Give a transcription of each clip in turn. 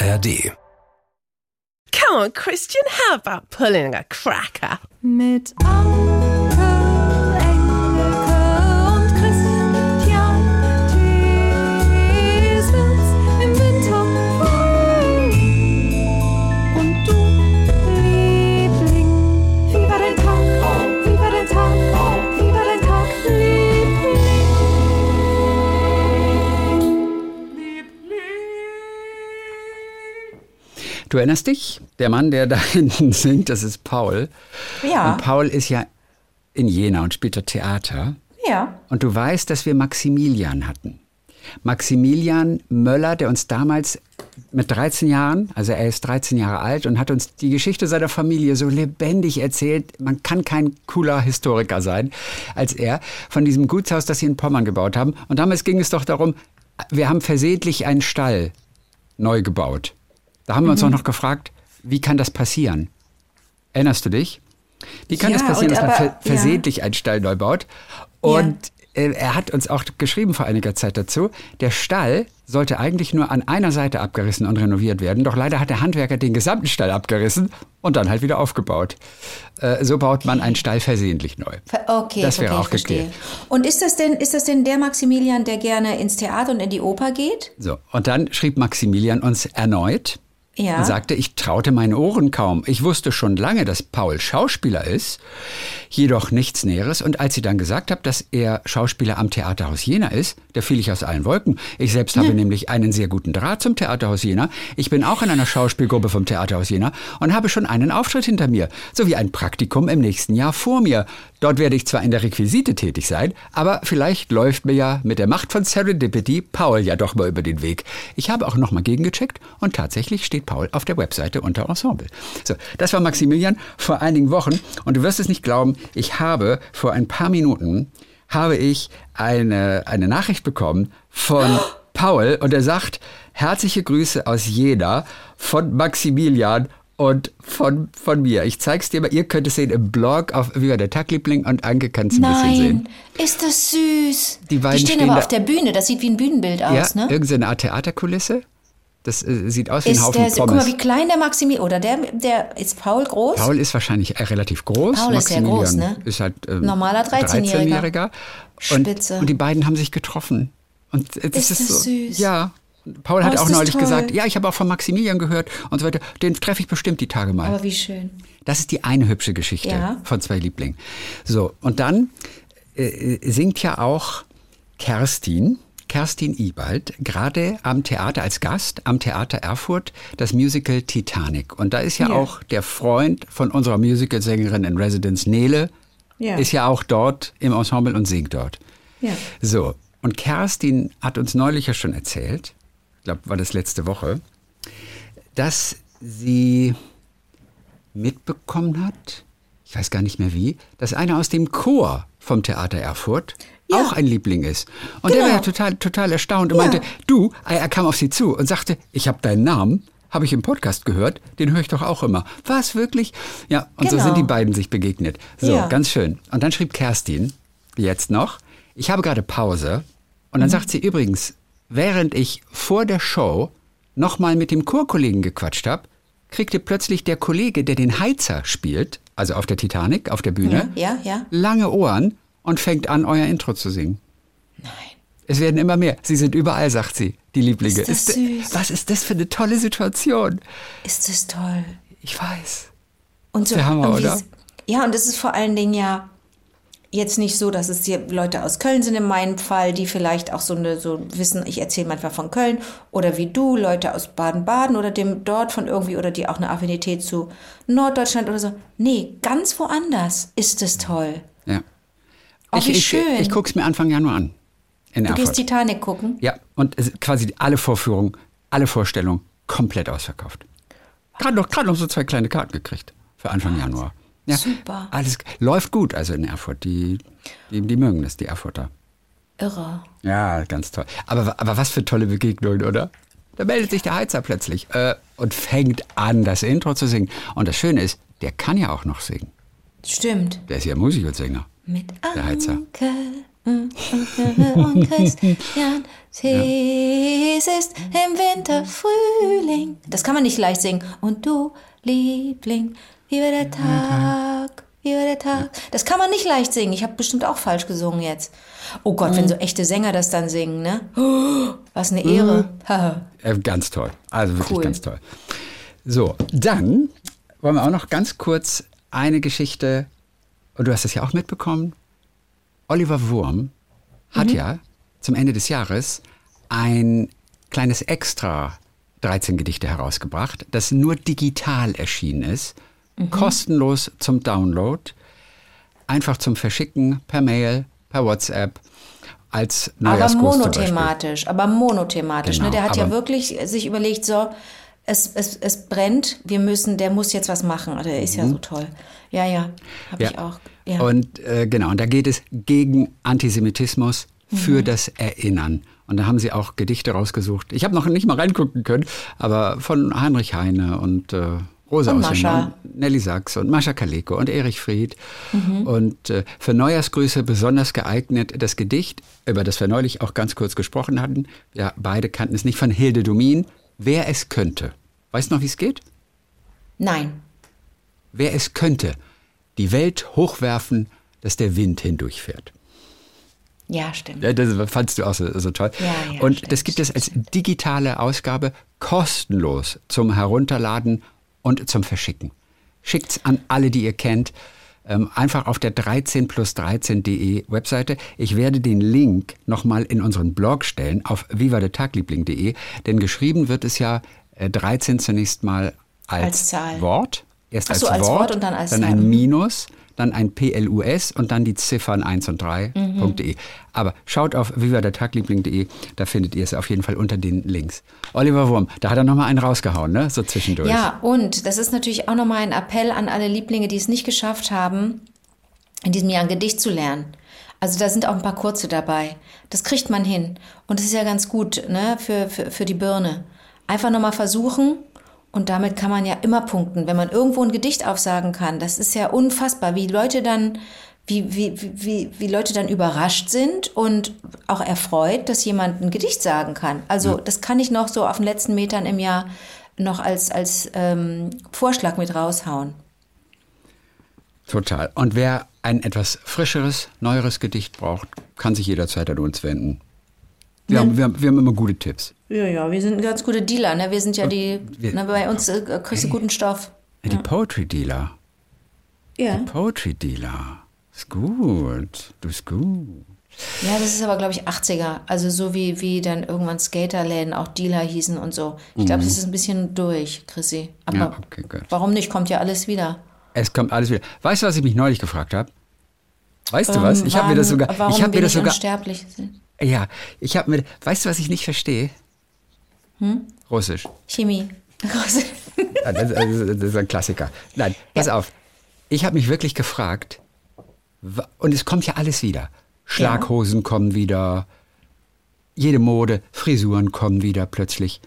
ARD. Come on, Christian, how about pulling a cracker? Mit Du erinnerst dich? Der Mann, der da hinten singt, das ist Paul. Ja. Und Paul ist ja in Jena und spielt dort Theater. Ja. Und du weißt, dass wir Maximilian hatten. Maximilian Möller, der uns damals mit 13 Jahren, also er ist 13 Jahre alt und hat uns die Geschichte seiner Familie so lebendig erzählt. Man kann kein cooler Historiker sein als er. Von diesem Gutshaus, das sie in Pommern gebaut haben. Und damals ging es doch darum, wir haben versehentlich einen Stall neu gebaut. Da haben wir uns auch noch gefragt, wie kann das passieren? Erinnerst du dich? Wie kann Ja, das passieren, dass man aber- ver ja. versehentlich einen Stall neu baut? Und äh, er hat uns auch geschrieben vor einiger Zeit dazu, der Stall sollte eigentlich nur an einer Seite abgerissen und renoviert werden, doch leider hat der Handwerker den gesamten Stall abgerissen und dann halt wieder aufgebaut. Äh, so baut man einen Stall versehentlich neu. Ver- Okay, Das wäre okay, auch verstehe. geklärt. Und ist das denn, ist das denn der Maximilian, der gerne ins Theater und in die Oper geht? So, und dann schrieb Maximilian uns erneut Ja. und sagte, ich traute meinen Ohren kaum. Ich wusste schon lange, dass Paul Schauspieler ist, jedoch nichts Näheres. Und als sie dann gesagt hat, dass er Schauspieler am Theaterhaus Jena ist, da fiel ich aus allen Wolken. Ich selbst habe nämlich einen sehr guten Draht zum Theaterhaus Jena. Ich bin auch in einer Schauspielgruppe vom Theaterhaus Jena und habe schon einen Auftritt hinter mir, sowie ein Praktikum im nächsten Jahr vor mir. Dort werde ich zwar in der Requisite tätig sein, aber vielleicht läuft mir ja mit der Macht von Serendipity Paul ja doch mal über den Weg. Ich habe auch noch mal gegengecheckt und tatsächlich steht Paul auf der Webseite unter Ensemble. So, das war Maximilian vor einigen Wochen und du wirst es nicht glauben, ich habe vor ein paar Minuten habe ich eine, eine Nachricht bekommen von Paul und er sagt, herzliche Grüße aus Jena von Maximilian und von, von mir. Ich zeig's dir mal, ihr könnt es sehen im Blog auf Wie war der Tagliebling und Anke kann es ein bisschen sehen. Ist das süß. Die beiden stehen stehen aber auf der Bühne, das sieht wie ein Bühnenbild Ja, aus, ne? irgendeine Art Theaterkulisse. Das äh, sieht aus wie ein Ist Haufen der, guck Pommes. mal, wie klein der Maximilian, oder der, der, ist Paul groß? Paul ist wahrscheinlich äh, relativ groß. Paul ist sehr groß, ne? Ist halt ähm, Normaler 13-Jähriger. 13-Jähriger. Und, Spitze. und die beiden haben sich getroffen. Und äh, das Ist ist, das so, süß? Ja. Paul hat Oh, ist auch neulich toll. gesagt, ja, ich habe auch von Maximilian gehört und so weiter. Den treffe ich bestimmt die Tage mal. Aber wie schön. Das ist die eine hübsche Geschichte Ja. von zwei Lieblingen. So, und dann äh, singt ja auch Kerstin, Kerstin Ibald, gerade am Theater als Gast, am Theater Erfurt, das Musical Titanic. Und da ist ja, Ja. auch der Freund von unserer Musicalsängerin in Residence, Nele, Ja. ist ja auch dort im Ensemble und singt dort. Ja. So, und Kerstin hat uns neulich ja schon erzählt, ich glaube, war das letzte Woche, dass sie mitbekommen hat, ich weiß gar nicht mehr wie, dass einer aus dem Chor vom Theater Erfurt Ja. auch ein Liebling ist. Und der Genau. war ja total, total erstaunt und Ja. meinte, du, er kam auf sie zu und sagte, ich habe deinen Namen, habe ich im Podcast gehört, den höre ich doch auch immer. Was, wirklich? Ja, und so Genau. sind die beiden sich begegnet. So, Ja. ganz schön. Und dann schrieb Kerstin, jetzt noch, ich habe gerade Pause. Und Mhm. dann sagt sie übrigens, während ich vor der Show nochmal mit dem Chorkollegen gequatscht habe, kriegte plötzlich der Kollege, der den Heizer spielt, also auf der Titanic, auf der Bühne, Ja, ja. lange Ohren und fängt an, euer Intro zu singen. Nein. Es werden immer mehr. Sie sind überall, sagt sie, die Lieblinge. Ist das de- süß. Was ist das für eine tolle Situation? Ist das toll. Ich weiß. Und so, Der Hammer, und oder? Ja, und es ist vor allen Dingen ja jetzt nicht so, dass es hier Leute aus Köln sind in meinem Fall, die vielleicht auch so eine, so wissen, ich erzähle manchmal von Köln oder wie du, Leute aus Baden-Baden oder dem dort von irgendwie oder die auch eine Affinität zu Norddeutschland oder so. Nee, ganz woanders ist es toll. Ja. Oh, ich wie ich, schön. ich gucke es mir Anfang Januar an. In Du Erfurt. gehst Titanic gucken. Ja, und es, quasi alle Vorführungen, alle Vorstellungen komplett ausverkauft. Gerade noch, gerade noch so zwei kleine Karten gekriegt für Anfang Januar. Ja, Super. Alles läuft gut, also in Erfurt. Die, die, die mögen das, die Erfurter. Irre. Ja, ganz toll. Aber, aber was für tolle Begegnungen, oder? Da meldet sich der Heizer plötzlich äh, und fängt an, das Intro zu singen. Und das Schöne ist, der kann ja auch noch singen. Stimmt. Der ist ja Musicalsänger. Mit Der Heizer. Anke und Christian, es ist im Winter Frühling. Das kann man nicht leicht singen. Und du, Liebling, wie war der Tag, wie war der Tag. Das kann man nicht leicht singen. Ich habe bestimmt auch falsch gesungen jetzt. Oh Gott, wenn so echte Sänger das dann singen, ne? Was eine Ehre. Äh, ganz toll. Also wirklich Cool. ganz toll. So, dann wollen wir auch noch ganz kurz eine Geschichte, und du hast es ja auch mitbekommen, Oliver Wurm hat ja zum Ende des Jahres ein kleines Extra 13 Gedichte herausgebracht, das nur digital erschienen ist, kostenlos zum Download, einfach zum Verschicken per Mail, per WhatsApp, als aber Neujahrsgruß Beispiel. monothematisch, aber monothematisch. Genau, ne? Der hat ja aber- wirklich sich überlegt, so, es, es, es brennt, wir müssen, der muss jetzt was machen. Also Der ist ja so toll. Ja, ja, habe ich auch. Ja. Und äh, genau, und da geht es gegen Antisemitismus Mhm. für das Erinnern. Und da haben sie auch Gedichte rausgesucht. Ich habe noch nicht mal reingucken können, aber von Heinrich Heine und äh, Rosa Und Mascha. Nelly Sachs und Mascha Kaleko und Erich Fried. Mhm. Und äh, für Neujahrsgrüße besonders geeignet das Gedicht, über das wir neulich auch ganz kurz gesprochen hatten. Ja, beide kannten es nicht von Hilde Domin. Wer es könnte. Weißt du noch, wie es geht? Nein. Wer es könnte, die Welt hochwerfen, dass der Wind hindurchfährt. Ja, stimmt. Ja, das fandst du auch so, so toll. Ja, ja, und stimmt, das gibt es als digitale Ausgabe kostenlos zum Herunterladen und zum Verschicken. Schickt's an alle, die ihr kennt. Ähm, einfach auf der 13 plus 13.de Webseite. Ich werde den Link nochmal in unseren Blog stellen auf vivadetagliebling.de, denn geschrieben wird es ja äh, 13 zunächst mal als, Als. Wort. Erst als, so, als Wort, Wort und dann als dann ein Minus, dann ein PLUS und dann die Ziffern 1 und 3.de. Aber schaut auf vivadetagliebling.de, da findet ihr es auf jeden Fall unter den Links. Oliver Wurm, da hat er nochmal einen rausgehauen, ne? So zwischendurch. Ja, und das ist natürlich auch nochmal ein Appell an alle Lieblinge, die es nicht geschafft haben, in diesem Jahr ein Gedicht zu lernen. Also da sind auch ein paar kurze dabei. Das kriegt man hin. Und das ist ja ganz gut ne, für, für, für die Birne. Einfach nochmal versuchen und damit kann man ja immer punkten. Wenn man irgendwo ein Gedicht aufsagen kann, das ist ja unfassbar, wie Leute dann, wie, wie, wie, wie, Leute dann überrascht sind und auch erfreut, dass jemand ein Gedicht sagen kann. Also das kann ich noch so auf den letzten Metern im Jahr noch als, als ähm, Vorschlag mit raushauen. Total. Und wer ein etwas frischeres, neueres Gedicht braucht, kann sich jederzeit an uns wenden. Wir, haben, wir, haben, wir haben immer gute Tipps. Ja, ja, wir sind ganz gute Dealer, ne? Wir sind ja die, wir- ne, bei uns äh, kriegst du guten Stoff. Die Poetry Dealer. Ja. Poetry Dealer. Ist gut. Du bist gut. Ja, das ist aber, glaube ich, 80er. Also so wie, wie dann irgendwann Skaterläden auch Dealer hießen und so. Ich glaube, das ist ein bisschen durch, Chrissy. Aber Mhm. Ja, okay, warum nicht? Kommt ja alles wieder. Es kommt alles wieder. Weißt du, was ich mich neulich gefragt habe? Weißt du was? Ich habe mir das Warum- sogar. Ähm, Warum Ich habe wir mir das nicht sogar. unsterblich sind. Ja, ich habe mir. Weißt du, was ich nicht verstehe? Hm? Russisch. Chemie. Ja, das, das, ist ein Klassiker. Nein, pass auf. Ich habe mich wirklich gefragt, und es kommt ja alles wieder. Schlaghosen kommen wieder, jede Mode, Frisuren kommen wieder plötzlich.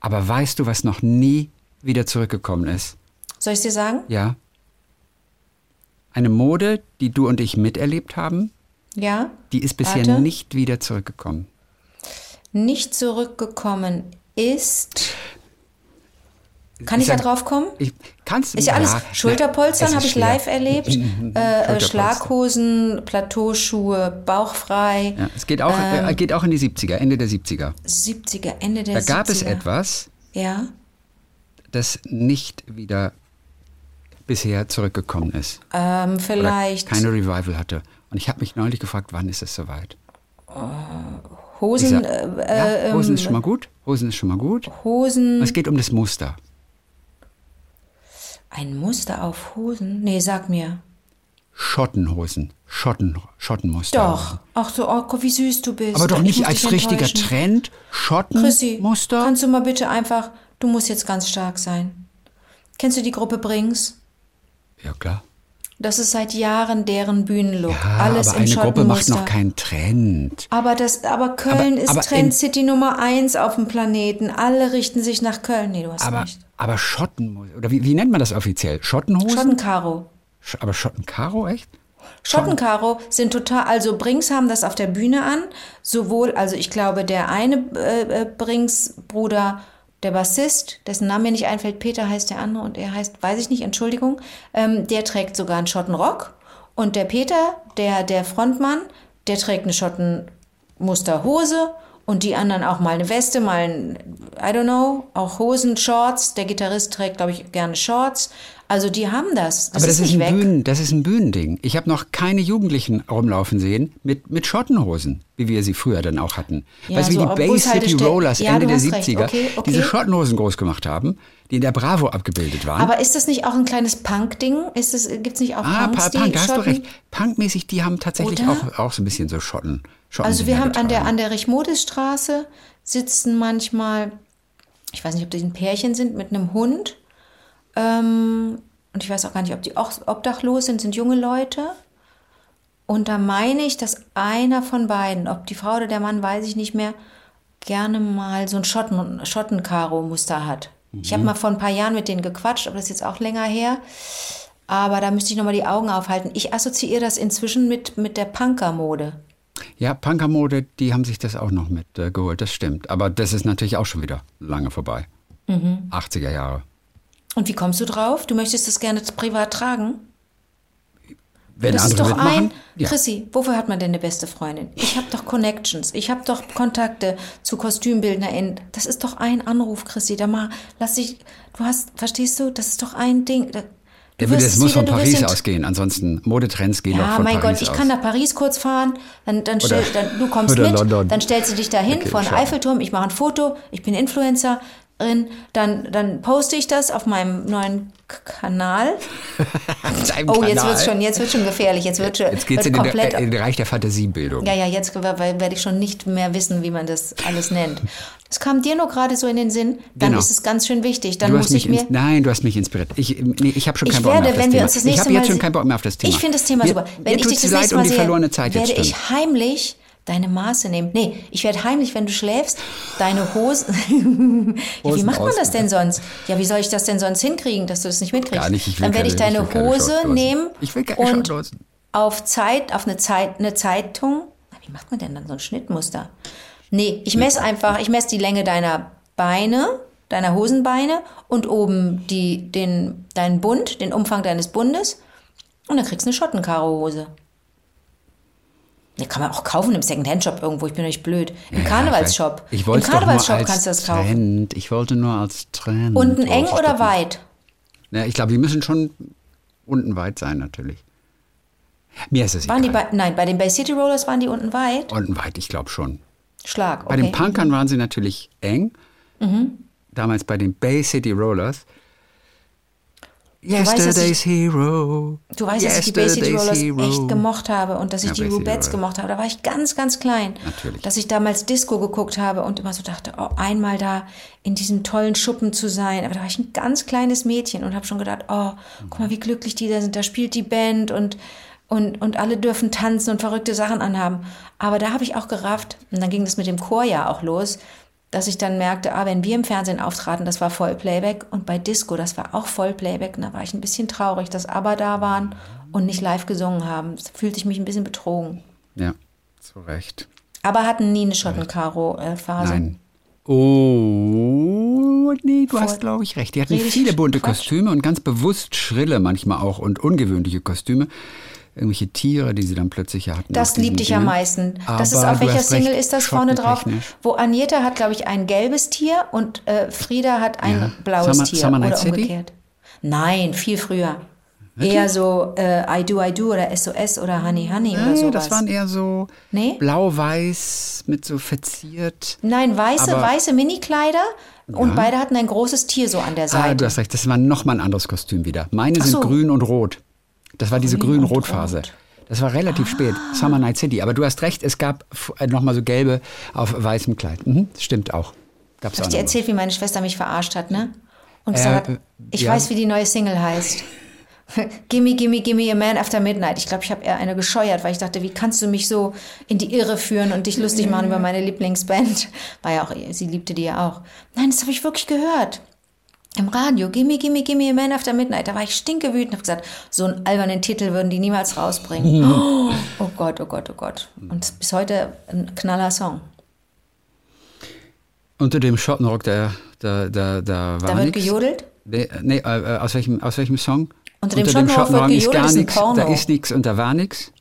Aber weißt du, was noch nie wieder zurückgekommen ist? Soll ich dir sagen? Ja? Eine Mode, die du und ich miterlebt haben, Ja? die ist bisher Warte. nicht wieder zurückgekommen. Nicht zurückgekommen ist. Kann ich, Ich da sag- drauf kommen? Ich, kannst du Ist ja alles. na, Schulterpolstern es habe ich live erlebt. äh, äh, Schulterpolster. Schlaghosen, Plateauschuhe, bauchfrei. Ja, es geht auch, Ähm. äh, geht auch in die 70er, Ende der 70er. 70er, Ende der Da 70er. gab es etwas, Ja. das nicht wieder bisher zurückgekommen ist. Ähm, Oder vielleicht keine Revival hatte. Und ich habe mich neulich gefragt, wann ist es soweit? Hosen, Ich sag, äh, ja, äh, Hosen ähm, ist schon mal gut. Hosen ist schon mal gut. Hosen. Es geht um das Muster. Ein Muster auf Hosen? Nee, sag mir. Schottenhosen. Schotten, Schottenmuster. Doch. Ach so, oh wie süß du bist. Aber doch Ich nicht als richtiger. Trend. Schottenmuster. kannst du mal bitte einfach, du musst jetzt ganz stark sein. Kennst du die Gruppe Brings? Ja, klar. Das ist seit Jahren deren Bühnenlook. Ja, Alles aber in eine Gruppe macht noch keinen Trend. Aber, das, aber Köln Aber- ist aber Trend City Nummer eins auf dem Planeten. Alle richten sich nach Köln. Nee, du hast Aber, recht. aber Schottenmuster, oder wie, wie nennt man das offiziell? Schottenhosen? Schottenkaro. Sch- aber Schottenkaro, echt? Schottenkaro sind total, also Brings haben das auf der Bühne an, sowohl, also ich glaube, der eine äh, äh, Brings-Bruder, der Bassist, dessen Name mir nicht einfällt, Peter heißt der andere und er heißt, weiß ich nicht, Entschuldigung, ähm, der trägt sogar einen Schottenrock und der Peter, der, der Frontmann, der trägt eine Schottenmusterhose und die anderen auch mal eine Weste, mal ein, I don't know, auch Hosen, Shorts. Der Gitarrist trägt, glaube ich, gerne Shorts. Also die haben das. Das Aber ist das ist, nicht ein weg. Bühnen, das ist ein Bühnending. Ich habe noch keine Jugendlichen rumlaufen sehen mit, mit Schottenhosen, wie wir sie früher dann auch hatten. Ja, weißt du, so wie die Bay City. Rollers Ja, Ende der hast recht. 70er Okay, okay. diese Schottenhosen groß gemacht haben, die in der Bravo abgebildet waren. Aber ist das nicht auch ein kleines Punk-Ding? Ist es, nicht auch ah, Punks, Punk, da hast du recht. Punkmäßig, die haben tatsächlich Oder? auch, auch so ein bisschen so Schotten. Schotten Also wir haben an der, an der Richmodisstraße sitzen manchmal, ich weiß nicht, ob die ein Pärchen sind mit einem Hund. Ähm, und ich weiß auch gar nicht, ob die auch obdachlos sind, sind junge Leute. Und da meine ich, dass einer von beiden, ob die Frau oder der Mann, weiß ich nicht mehr, gerne mal so ein Schotten, Schottenkaro-Muster hat. Ich Mhm. habe mal vor ein paar Jahren mit denen gequatscht, aber das ist jetzt auch länger her. Aber da müsste ich nochmal die Augen aufhalten. Ich assoziiere das inzwischen mit, mit der Punker-Mode. Ja, Punkermode, die haben sich das auch noch mit äh, geholt, das stimmt. Aber das ist natürlich auch schon wieder lange vorbei. Mhm. 80er Jahre. Und wie kommst du drauf? Du möchtest das gerne privat tragen? Wenn das ist doch mitmachen, ein. ja. Chrissy, wofür hat man denn eine beste Freundin? Ich habe doch Connections. Ich habe doch Kontakte zu KostümbildnerInnen. Das ist doch ein Anruf, Chrissy. Da mal, lass dich. Du hast, verstehst du? Das ist doch ein Ding. Da, du Ja, das muss wieder- von Paris ausgehen. Ansonsten Modetrends gehen doch Ja, von mein Paris Gott, ich aus. kann nach Paris kurz fahren, dann, dann, stell, dann du kommst mit, London. dann stellst du dich dahin Okay, vor den. Eiffelturm, ich mache ein Foto, ich bin Influencerin, dann, dann poste ich das auf meinem neuen Kanal. Oh, jetzt wird's schon, jetzt wird schon gefährlich, jetzt wird schon Jetzt geht's wird in den, komplett. in den Bereich der Fantasiebildung. ja, ja, jetzt werde ich schon nicht mehr wissen, wie man das alles nennt. Es kam dir nur gerade so in den Sinn, dann Genau. ist es ganz schön wichtig. Dann muss ich mir. nein, du hast mich inspiriert. Ich, nee, ich habe schon keinen Bock mehr auf das wir Thema. das ich habe jetzt schon keinen Bock mehr auf das Thema. Ich finde das Thema mir, super. Wenn ich dich das nächste um Mal die sehe, verlorene Zeit werde jetzt ich heimlich deine Maße nehmen. Nee, ich werde heimlich, wenn du schläfst, deine Hosen. ja, wie macht man das denn sonst? Ja, wie soll ich das denn sonst hinkriegen, dass du das nicht mitkriegst? Gar nicht, ich will Dann werde ich deine ich Hose nehmen Ich will keine und Shorthosen. auf Zeit, auf eine Zeit, eine Zeitung. Wie macht man denn dann so ein Schnittmuster? Nee, ich messe einfach, ich messe die Länge deiner Beine, deiner Hosenbeine und oben die, den, deinen Bund, den Umfang deines Bundes. Und dann kriegst du eine Schottenkaro-Hose. Die kann man auch kaufen im Secondhand-Shop irgendwo. Ich bin nicht blöd. Im Ja, Karnevalsshop. Ich Im wollte nur Karnevalsshop als kannst du das kaufen. Trend. Ich wollte nur als Trend. Unten eng oder weit? Ja, ich glaube, die müssen schon unten weit sein, natürlich. Mir ist es Waren die egal. bei, nein, bei den Bay City Rollers waren die unten weit? unten weit, ich glaube schon. Schlag. Okay. Bei den Punkern waren sie natürlich eng. Mhm. Damals bei den Bay City Rollers. Weißt, dass Yesterday's Hero. Du weißt, dass ich die Bay City Rollers Yesterday's echt Hero. gemocht habe und dass ich Ja, die Bay Rubettes gemocht habe. Da war ich ganz, ganz klein. Natürlich. Dass ich damals Disco geguckt habe und immer so dachte, oh, einmal da in diesem tollen Schuppen zu sein. Aber da war ich ein ganz kleines Mädchen und habe schon gedacht, oh, guck mal, wie glücklich die da sind. Da spielt die Band und, und, und alle dürfen tanzen und verrückte Sachen anhaben. Aber da habe ich auch gerafft, und dann ging das mit dem Chor ja auch los, dass ich dann merkte, ah, wenn wir im Fernsehen auftraten, das war Vollplayback und bei Disco, das war auch Vollplayback. Und da war ich ein bisschen traurig, dass aber da waren und nicht live gesungen haben. Da fühlte ich mich ein bisschen betrogen. Ja, zu Recht. Aber hatten nie eine Schottenkaro-Phase. Nein. Oh, nee, du Voll- hast, glaube ich, recht. Die hatten viele bunte Quatsch? Kostüme und ganz bewusst schrille manchmal auch und ungewöhnliche Kostüme. Irgendwelche Tiere, die sie dann plötzlich hatten. Das liebte ich am meisten. Das ist Aber auf welcher Single recht, ist das vorne drauf? Wo Agneta hat, glaube ich, ein gelbes Tier und äh, Frieda hat ein Ja. blaues Summer- Tier. Summer oder City? umgekehrt. Nein, viel früher. Eher so äh, I Do, I Do oder SOS oder Honey, Honey oder Nee, sowas. das waren eher so Nee? blau-weiß mit so verziert. Nein, weiße, Aber- weiße Minikleider und beide hatten ein großes Tier so an der Ah, Seite. du hast recht, das war nochmal ein anderes Kostüm wieder. Meine Ach sind so. grün und rot. Das war diese Grün grün-rot-Phase. rot. Ah. Das war relativ spät. Summer Night City. Aber du hast recht, es gab nochmal so gelbe auf weißem Kleid. Mhm, stimmt auch. Gab's Hab ich dir erzählt, wie meine Schwester mich verarscht hat, ne? Und Äh, gesagt, äh, ich ja. weiß, wie die neue Single heißt. gimme, gimme, gimme a man after midnight. Ich glaube, ich habe eher eine gescheuert, weil ich dachte, wie kannst du mich so in die Irre führen und dich lustig machen über meine Lieblingsband? War ja auch, sie liebte die ja auch. Nein, das habe ich wirklich gehört. Im Radio, Gimme, Gimme, Gimme, Man After Midnight. Da war ich stinkewütend und habe gesagt, so einen albernen Titel würden die niemals rausbringen. Oh, oh Gott, oh Gott, oh Gott. Und bis heute ein knaller Song. Unter dem Schottenrock, da, da, da, da war Da wird nix. gejodelt? Nee, nee äh, aus, welchem, aus welchem Song? Unter dem Schottenrock wird ist gejodelt, gar ist ein nichts. Da ist nichts und da war nichts.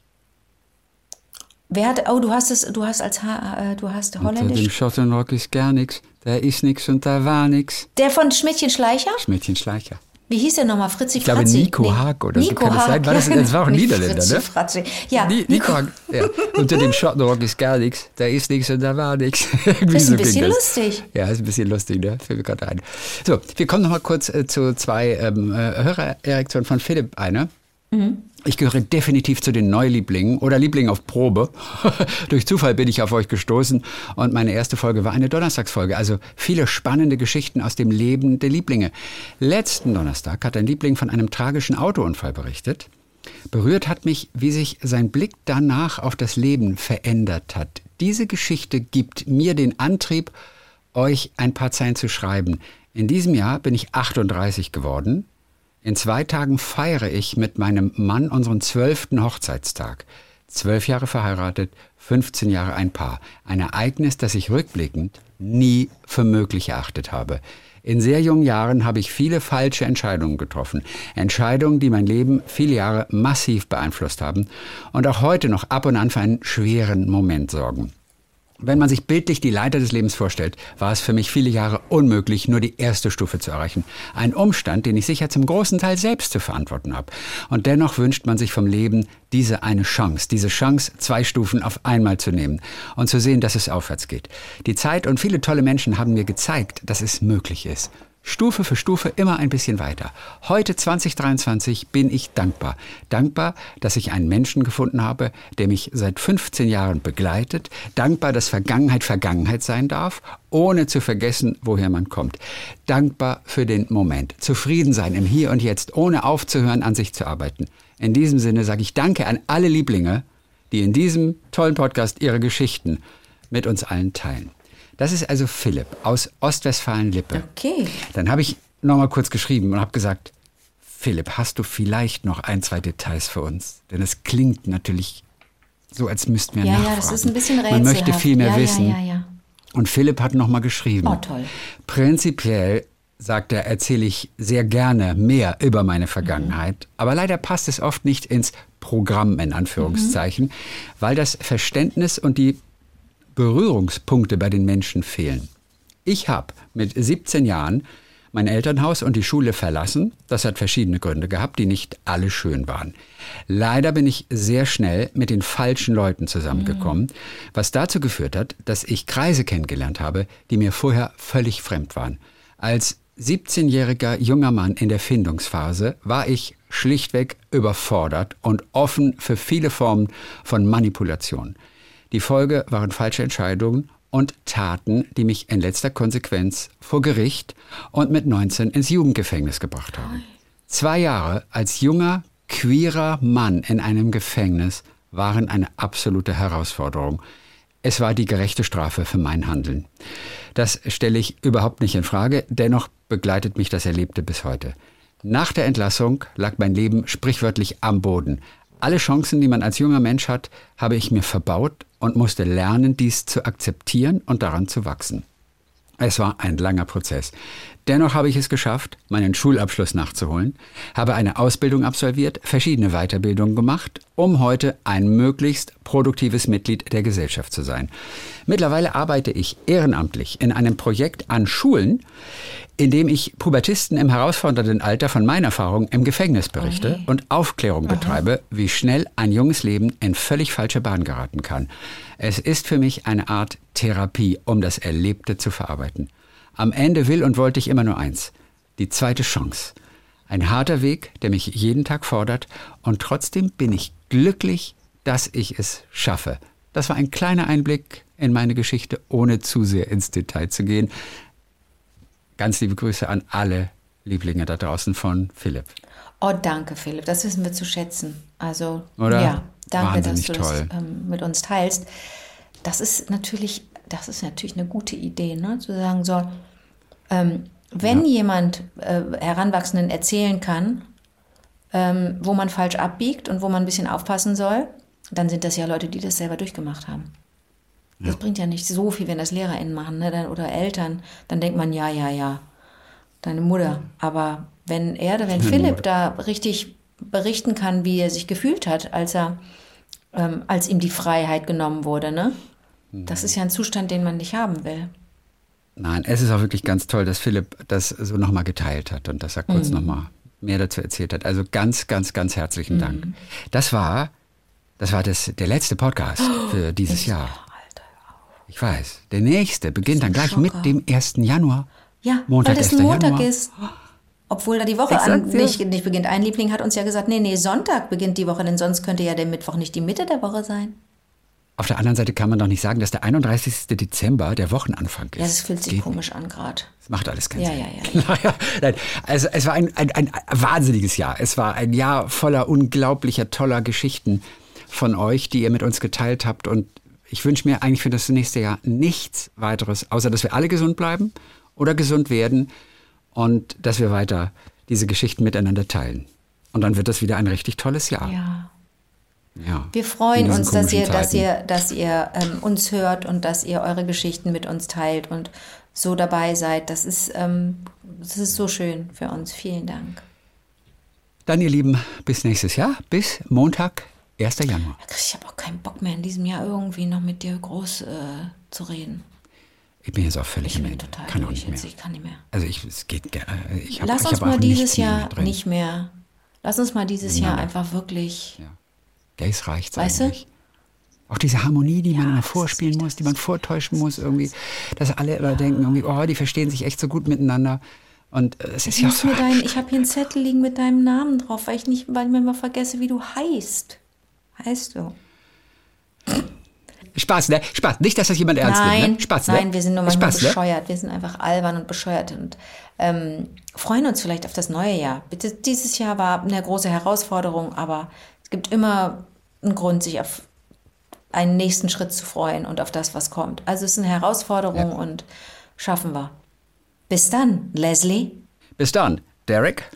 Wer hat, oh, du hast es, du hast als, Ha- äh, du hast Unter dem Holländisch. Schottenrock ist gar nichts. Da ist nichts und da war nichts. Der von Schmidtchen Schleicher? Mädchen Schleicher. Wie hieß der nochmal? Fritzi Ich glaube, Fratzi? Nico Haag oder so Nico kann das sein. Haag, War das- das war auch ein Niederländer, Fritzi ne? Fratzi. Ja, Ni- Nico Haag, ja. Unter dem Schottenrock ist gar nichts. Da ist nichts und da war nichts. Das ist so ein bisschen lustig. Ja, ist ein bisschen lustig, ne? Fällt mir gerade ein. So, wir kommen noch mal kurz äh, zu zwei ähm, äh, Hörererektionen von Philipp eine. Mhm. Ich gehöre definitiv zu den Neulieblingen oder Lieblingen auf Probe. Durch Zufall bin ich auf euch gestoßen und meine erste Folge war eine Donnerstagsfolge. Also viele spannende Geschichten aus dem Leben der Lieblinge. Letzten Donnerstag hat ein Liebling von einem tragischen Autounfall berichtet. Berührt hat mich, wie sich sein Blick danach auf das Leben verändert hat. Diese Geschichte gibt mir den Antrieb, euch ein paar Zeilen zu schreiben. In diesem Jahr bin ich 38 geworden. In zwei Tagen feiere ich mit meinem Mann unseren zwölften Hochzeitstag. Zwölf Jahre verheiratet, 15 Jahre ein Paar. Ein Ereignis, das ich rückblickend nie für möglich erachtet habe. In sehr jungen Jahren habe ich viele falsche Entscheidungen getroffen. Entscheidungen, die mein Leben viele Jahre massiv beeinflusst haben und auch heute noch ab und an für einen schweren Moment sorgen. Wenn man sich bildlich die Leiter des Lebens vorstellt, war es für mich viele Jahre unmöglich, nur die erste Stufe zu erreichen. Ein Umstand, den ich sicher zum großen Teil selbst zu verantworten habe. Und dennoch wünscht man sich vom Leben diese eine Chance, diese Chance, zwei Stufen auf einmal zu nehmen und zu sehen, dass es aufwärts geht. Die Zeit und viele tolle Menschen haben mir gezeigt, dass es möglich ist. Stufe für Stufe immer ein bisschen weiter. Heute 2023 bin ich dankbar. Dankbar, dass ich einen Menschen gefunden habe, der mich seit 15 Jahren begleitet. Dankbar, dass Vergangenheit Vergangenheit sein darf, ohne zu vergessen, woher man kommt. Dankbar für den Moment. Zufrieden sein im Hier und Jetzt, ohne aufzuhören, an sich zu arbeiten. In diesem Sinne sage ich Danke an alle Lieblinge, die in diesem tollen Podcast ihre Geschichten mit uns allen teilen. Das ist also Philipp aus Ostwestfalen-Lippe. Okay. Dann habe ich nochmal kurz geschrieben und habe gesagt, Philipp, hast du vielleicht noch ein, zwei Details für uns? Denn es klingt natürlich so, als müssten wir Ja, nachfragen. ja, das ist ein bisschen Man möchte rätselhaft. viel mehr Ja, ja, wissen. ja, ja. Und Philipp hat nochmal geschrieben. Oh, toll. Prinzipiell, sagt er, erzähle ich sehr gerne mehr über meine Vergangenheit. Aber leider passt es oft nicht ins Programm, in Anführungszeichen, weil das Verständnis und die Berührungspunkte bei den Menschen fehlen. Ich habe mit 17 Jahren mein Elternhaus und die Schule verlassen. Das hat verschiedene Gründe gehabt, die nicht alle schön waren. Leider bin ich sehr schnell mit den falschen Leuten zusammengekommen, was dazu geführt hat, dass ich Kreise kennengelernt habe, die mir vorher völlig fremd waren. Als 17-jähriger junger Mann in der Findungsphase war ich schlichtweg überfordert und offen für viele Formen von Manipulation. Die Folge waren falsche Entscheidungen und Taten, die mich in letzter Konsequenz vor Gericht und mit 19 ins Jugendgefängnis gebracht haben. Zwei Jahre als junger, queerer Mann in einem Gefängnis waren eine absolute Herausforderung. Es war die gerechte Strafe für mein Handeln. Das stelle ich überhaupt nicht in Frage, dennoch begleitet mich das Erlebte bis heute. Nach der Entlassung lag mein Leben sprichwörtlich am Boden. Alle Chancen, die man als junger Mensch hat, habe ich mir verbaut und musste lernen, dies zu akzeptieren und daran zu wachsen. Es war ein langer Prozess. Dennoch habe ich es geschafft, meinen Schulabschluss nachzuholen, habe eine Ausbildung absolviert, verschiedene Weiterbildungen gemacht, um heute ein möglichst produktives Mitglied der Gesellschaft zu sein. Mittlerweile arbeite ich ehrenamtlich in einem Projekt an Schulen, in dem ich Pubertisten im herausfordernden Alter von meinen Erfahrungen im Gefängnis berichte und Aufklärung betreibe, wie schnell ein junges Leben in völlig falsche Bahn geraten kann. Es ist für mich eine Art Therapie, um das Erlebte zu verarbeiten. Am Ende will und wollte ich immer nur eins, die zweite Chance. Ein harter Weg, der mich jeden Tag fordert und trotzdem bin ich glücklich, dass ich es schaffe. Das war ein kleiner Einblick in meine Geschichte, ohne zu sehr ins Detail zu gehen. Ganz liebe Grüße an alle Lieblinge da draußen von Philipp. Oh, danke, Philipp. Das wissen wir zu schätzen. Also, Oder? ja, danke, Wahnsinnig dass du toll. das ähm, mit uns teilst. Das ist natürlich, das ist natürlich eine gute Idee, ne? zu sagen, so, ähm, wenn jemand äh, Heranwachsenden erzählen kann, ähm, wo man falsch abbiegt und wo man ein bisschen aufpassen soll, dann sind das ja Leute, die das selber durchgemacht haben. Das bringt ja nicht so viel, wenn das LehrerInnen machen ne, dann, oder Eltern. Dann denkt man, ja, ja, ja, deine Mutter. Aber wenn er, wenn Philipp da richtig berichten kann, wie er sich gefühlt hat, als er, ähm, als ihm die Freiheit genommen wurde, ne? Das ist ja ein Zustand, den man nicht haben will. Nein, es ist auch wirklich ganz toll, dass Philipp das so nochmal geteilt hat und dass er kurz nochmal mehr dazu erzählt hat. Also ganz, ganz, ganz herzlichen Dank. Das war, das war das, der letzte Podcast für dieses Jahr. Ich weiß. Der nächste beginnt dann gleich mit Schocker. dem 1. Januar. Ja, Montag, weil das 1. ein Montag Januar. ist. Obwohl da die Woche Exakt, an, ja. nicht, nicht beginnt. Ein Liebling hat uns ja gesagt, nee, nee, Sonntag beginnt die Woche, denn sonst könnte ja der Mittwoch nicht die Mitte der Woche sein. Auf der anderen Seite kann man doch nicht sagen, dass der 31. Dezember der Wochenanfang ist. Ja, das fühlt sich Geht komisch an gerade. Das macht alles keinen Ja, Sinn. ja, Naja, nein, also es war ein, ein, ein wahnsinniges Jahr. Es war ein Jahr voller unglaublicher, toller Geschichten von euch, die ihr mit uns geteilt habt. Und ich wünsche mir eigentlich für das nächste Jahr nichts weiteres, außer dass wir alle gesund bleiben oder gesund werden und dass wir weiter diese Geschichten miteinander teilen. Und dann wird das wieder ein richtig tolles Jahr. Ja. Ja. Wir freuen uns, dass ihr, dass ihr, dass ihr ähm, uns hört und dass ihr eure Geschichten mit uns teilt und so dabei seid. Das ist, ähm, das ist so schön für uns. Vielen Dank. Dann, ihr Lieben, bis nächstes Jahr. Bis Montag, 1. Januar. Ich habe auch keinen Bock mehr in diesem Jahr irgendwie noch mit dir groß äh, zu reden. Ich bin jetzt auch völlig Ich bin Ende. total Kann auch nicht mehr. Ich kann nicht mehr. Also ich, es geht, ge- äh, ich hab, Lass uns mal dieses mehr Jahr drin. nicht mehr. Lass uns mal dieses Jahr einfach wirklich. Ja. Gays reicht's Weißt du? eigentlich. Auch diese Harmonie, die man immer vorspielen muss, die man vortäuschen muss, irgendwie, dass alle immer denken, irgendwie, oh, die verstehen sich echt so gut miteinander. Und äh, es ist Ich, ja so. deinen, ich habe hier einen Zettel liegen mit deinem Namen drauf, weil ich nicht, weil ich mir mal vergesse, wie du heißt. Heißt du? Spaß, ne? Spaß. Nicht, dass das jemand ernst nein, nimmt, ne? Spaß, ne? nein, wir sind nur manchmal Spaß, ne? bescheuert. Wir sind einfach albern und bescheuert und ähm, freuen uns vielleicht auf das neue Jahr. Bitte, dieses Jahr war eine große Herausforderung, aber es gibt immer einen Grund, sich auf einen nächsten Schritt zu freuen und auf das, was kommt. Also es ist eine Herausforderung und schaffen wir. Bis dann, Leslie. Bis dann, Derek.